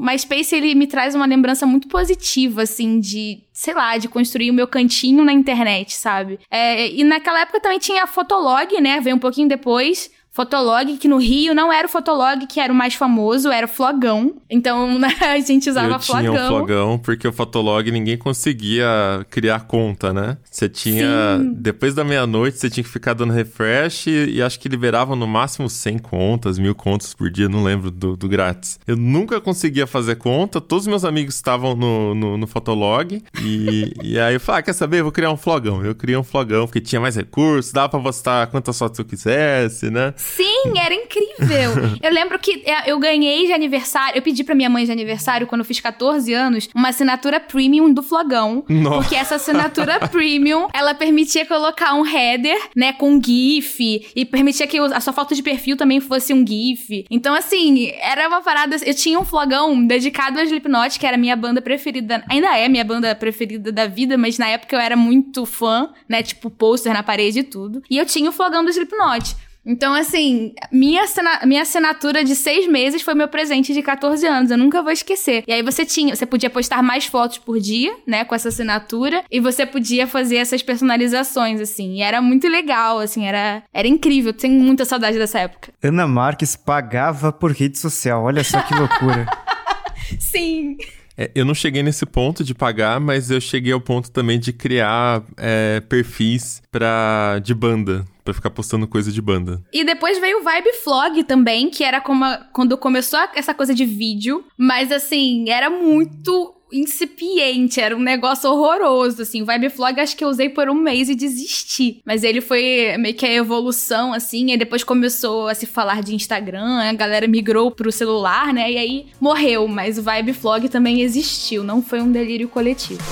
MySpace, ele me traz uma lembrança muito positiva, assim, de sei lá, de construir o meu cantinho na internet, sabe? É, e naquela época também tinha a Fotolog, né? Veio um pouquinho depois. Fotolog, que no Rio não era o Fotolog que era o mais famoso, era o Flogão. Então né, a gente usava Eu Flogão. Tinha um Flogão, porque o Fotolog ninguém conseguia criar conta, né? Você tinha. Sim. Depois da meia-noite, você tinha que ficar dando refresh e, e, acho que liberavam no máximo 100 contas, mil contas por dia, não lembro do, do grátis. Eu nunca conseguia fazer conta, todos os meus amigos estavam no, no, no Fotolog e, e aí eu falei: ah, quer saber? Eu vou criar um Flogão. Eu criei um Flogão, porque tinha mais recursos, dava pra postar quantas fotos eu quisesse, né? Sim, era incrível. eu lembro que é, eu ganhei de aniversário, eu pedi pra minha mãe de aniversário, quando eu fiz 14 anos, uma assinatura premium do Flogão. Nossa. Porque essa assinatura premium, ela permitia colocar um header, né, com GIF, e permitia que a sua foto de perfil também fosse um GIF. Então, assim, era uma parada. Eu tinha um Flogão dedicado a Slipknot, que era a minha banda preferida. Ainda é minha banda preferida da vida, mas na época eu era muito fã, né? Tipo, pôster na parede e tudo. E eu tinha o Flogão do Slipknot. Então, assim, minha, minha assinatura de seis meses foi meu presente de 14 anos. Eu nunca vou esquecer. E aí você tinha, você podia postar mais fotos por dia, né, com essa assinatura, e você podia fazer essas personalizações, assim. E era muito legal, assim, era, era incrível. Tenho muita saudade dessa época. Ana Marques pagava por rede social. Olha só que loucura. Sim. É, eu não cheguei nesse ponto de pagar, mas eu cheguei ao ponto também de criar é, perfis pra, de banda, pra ficar postando coisa de banda. E depois veio o Vibe Vlog também, que era como a- quando começou essa coisa de vídeo, mas assim, era muito incipiente, era um negócio horroroso, assim, o Vibe Vlog acho que eu usei por um mês e desisti, mas ele foi meio que a evolução, assim, e depois começou a se falar de Instagram, a galera migrou pro celular, né, e aí morreu, mas o Vibe Vlog também existiu, não foi um delírio coletivo.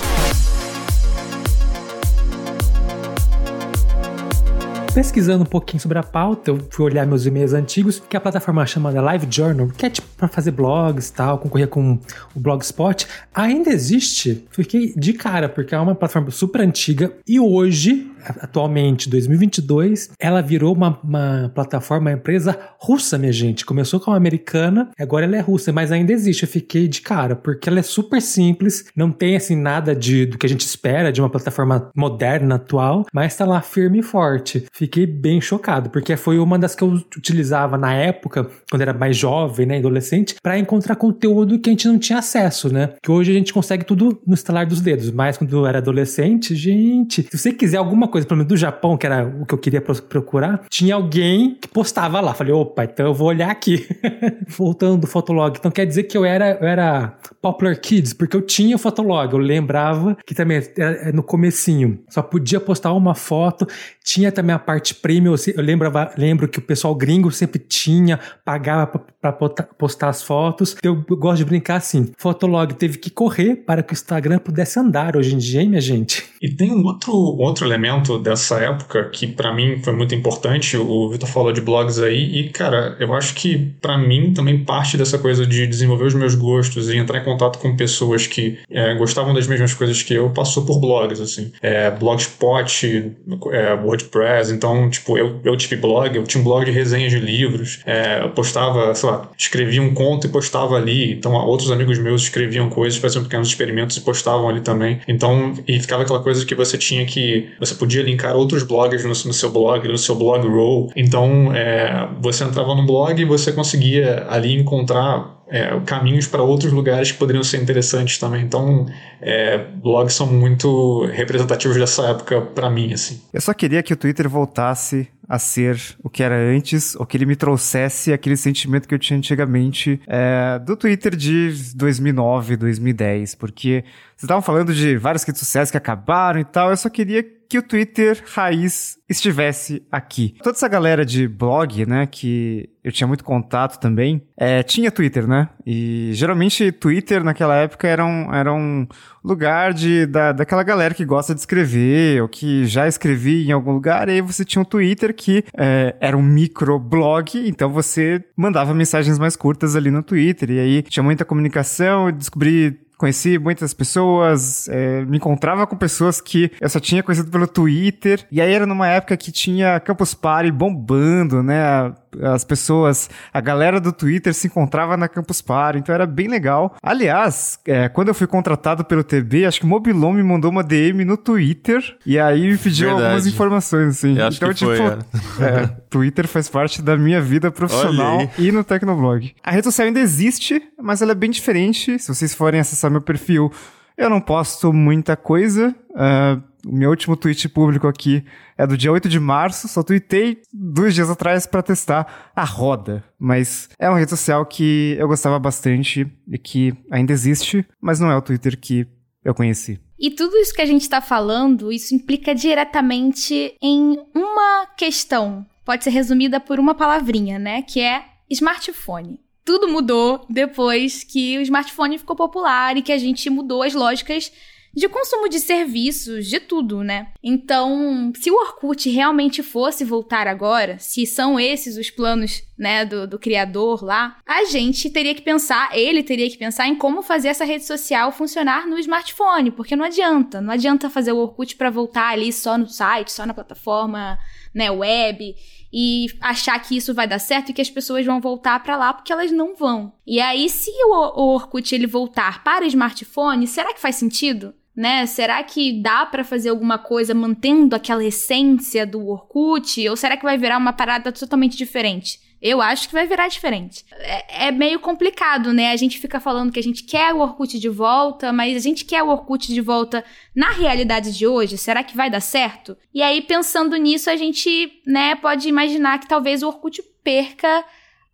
Pesquisando um pouquinho sobre a pauta, eu fui olhar meus e-mails antigos, que é a plataforma chamada Live Journal, que é tipo pra fazer blogs e tal, concorrer com o Blogspot, ainda existe. Fiquei de cara, porque é uma plataforma super antiga e hoje, atualmente, 2022, ela virou uma, uma plataforma, uma empresa russa, minha gente. Começou como americana, agora ela é russa, mas ainda existe. Eu fiquei de cara, porque ela é super simples, não tem assim nada de, do que a gente espera de uma plataforma moderna, atual, mas tá lá firme e forte. Bem chocado, porque foi uma das que eu utilizava na época, quando era mais jovem, né, adolescente, para encontrar conteúdo que a gente não tinha acesso, né? Que hoje a gente consegue tudo no estalar dos dedos, mas quando eu era adolescente, gente, se você quiser alguma coisa, pelo menos do Japão, que era o que eu queria pro- procurar, tinha alguém que postava lá. Falei, opa, então eu vou olhar aqui. Voltando do Fotolog. Então quer dizer que eu era, eu era Popular Kids, porque eu tinha Fotolog. Eu lembrava que também era no comecinho. Só podia postar uma foto. Tinha também a parte premium. Eu lembrava, lembro que o pessoal gringo sempre tinha, pagava pota- postar as fotos. Eu gosto de brincar assim. Fotolog teve que correr para que o Instagram pudesse andar hoje em dia, hein, minha gente? E tem um outro, outro elemento dessa época que pra mim foi muito importante. O Vitor falou de blogs aí e, cara, eu acho que pra mim também parte dessa coisa de desenvolver os meus gostos e entrar em contato com pessoas que é, gostavam das mesmas coisas que eu passou por blogs, assim. É, Blogspot, é, WordPress. Então, tipo, eu, eu tive blog, eu tinha um blog de resenhas de livros. É, eu postava, sei lá, escrevia um conto e postava ali. Então, outros amigos meus escreviam coisas, faziam pequenos experimentos e postavam ali também. Então, e ficava aquela coisa que você tinha que. Você podia linkar outros blogs no, no seu blog, no seu blog roll. Então, é, você entrava no blog e você conseguia ali encontrar é, caminhos para outros lugares que poderiam ser interessantes também. Então, é, blogs são muito representativos dessa época para mim, assim. Eu só queria que o Twitter voltasse a ser o que era antes, ou que ele me trouxesse aquele sentimento que eu tinha antigamente é, do Twitter de 2009, 2010, porque vocês estavam falando de várias redes sociais que acabaram e tal, eu só queria que o Twitter raiz estivesse aqui. Toda essa galera de blog, né, que eu tinha muito contato também, é, tinha Twitter, né? E geralmente Twitter naquela época era um, era um lugar de, da, daquela galera que gosta de escrever, ou que já escrevia em algum lugar, e aí você tinha um Twitter que é, era um microblog, então você mandava mensagens mais curtas ali no Twitter, e aí tinha muita comunicação, descobri conheci muitas pessoas, é, me encontrava com pessoas que eu só tinha conhecido pelo Twitter, e aí era numa época que tinha Campus Party bombando, né? As pessoas, a galera do Twitter se encontrava na Campus Party, então era bem legal. Aliás, é, quando eu fui contratado pelo TB, acho que o Mobilon me mandou uma DM no Twitter, e aí me pediu Verdade. algumas informações, assim. Eu então, que foi, tipo, é, Twitter faz parte da minha vida profissional e no Tecnoblog. A rede social ainda existe, mas ela é bem diferente. Se vocês forem acessar meu perfil, eu não posto muita coisa. Ah, o meu último tweet público aqui é do dia 8 de março. Só tuitei dois dias atrás para testar a roda. Mas é uma rede social que eu gostava bastante e que ainda existe, mas não é o Twitter que eu conheci. E tudo isso que a gente tá falando, isso implica diretamente em uma questão. Pode ser resumida por uma palavrinha, né? Que é smartphone. Tudo mudou depois que o smartphone ficou popular e que a gente mudou as lógicas de consumo de serviços, de tudo, né? Então, se o Orkut realmente fosse voltar agora, se são esses os planos, né, do, do criador lá, a gente teria que pensar, ele teria que pensar em como fazer essa rede social funcionar no smartphone, porque não adianta, não adianta fazer o Orkut para voltar ali só no site, só na plataforma, né, web e achar que isso vai dar certo e que as pessoas vão voltar para lá porque elas não vão. E aí, se o, Orkut ele voltar para smartphone, será que faz sentido? Né? Será que dá para fazer alguma coisa mantendo aquela essência do Orkut? Ou será que vai virar uma parada totalmente diferente? Eu acho que vai virar diferente. É, é, meio complicado, né? A gente fica falando que a gente quer o Orkut de volta, mas a gente quer o Orkut de volta na realidade de hoje. Será que vai dar certo? E aí, pensando nisso, a gente, né, pode imaginar que talvez o Orkut perca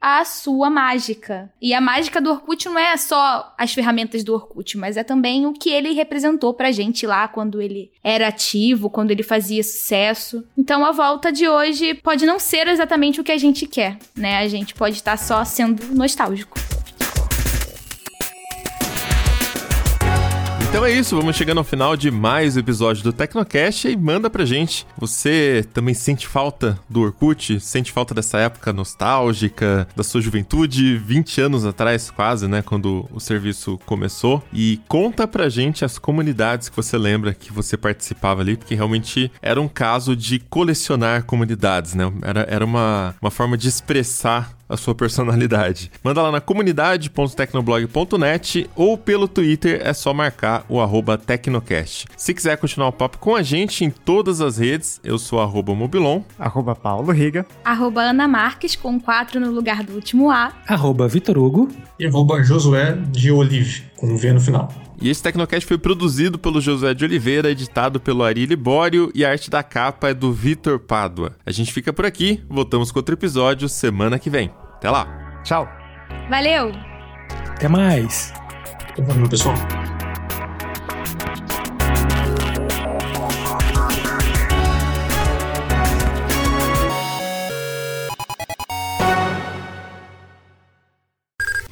a sua mágica. E a mágica do Orkut não é só as ferramentas do Orkut, mas é também o que ele representou pra gente lá quando ele era ativo, quando ele fazia sucesso. Então a volta de hoje pode não ser exatamente o que a gente quer, né? A gente pode estar só sendo nostálgico. Então é isso, vamos chegando ao final de mais um episódio do Tecnocast e manda pra gente. Você também sente falta do Orkut? Sente falta dessa época nostálgica, da sua juventude, 20 anos atrás quase, né, quando o serviço começou? E conta pra gente as comunidades que você lembra que você participava ali, porque realmente era um caso de colecionar comunidades, né? Era, era uma, uma forma de expressar a sua personalidade. Manda lá na comunidade.tecnoblog.net ou pelo Twitter é só marcar o arroba Tecnocast. Se quiser continuar o papo com a gente em todas as redes, eu sou arroba Mobilon. Arroba Paulo Riga. Arroba Ana Marques, com 4 no lugar do último A. Arroba Vitor Hugo. E arroba Josué de Olive, com V no final. E esse Tecnocast foi produzido pelo José de Oliveira, editado pelo Ari Libório e a arte da capa é do Vitor Pádua. A gente fica por aqui, voltamos com outro episódio semana que vem. Até lá. Tchau. Valeu. Até mais. Valeu, pessoal.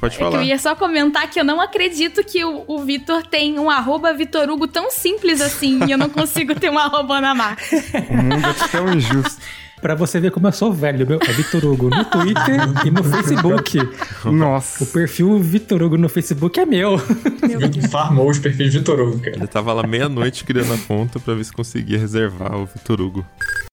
Pode É que falar. eu ia só comentar que eu não acredito que o, o Vitor tem um arroba Vitor Hugo tão simples assim e eu não consigo ter um arroba Ana Marques. O mundo é tão injusto. Pra você ver como eu sou velho, meu. É Vitor Hugo no Twitter e no Facebook. Nossa. O perfil Vitor Hugo no Facebook é meu. Farmou os perfis de Vitor Hugo, cara. Ele tava lá meia-noite criando a conta pra ver se conseguia reservar o Vitor Hugo.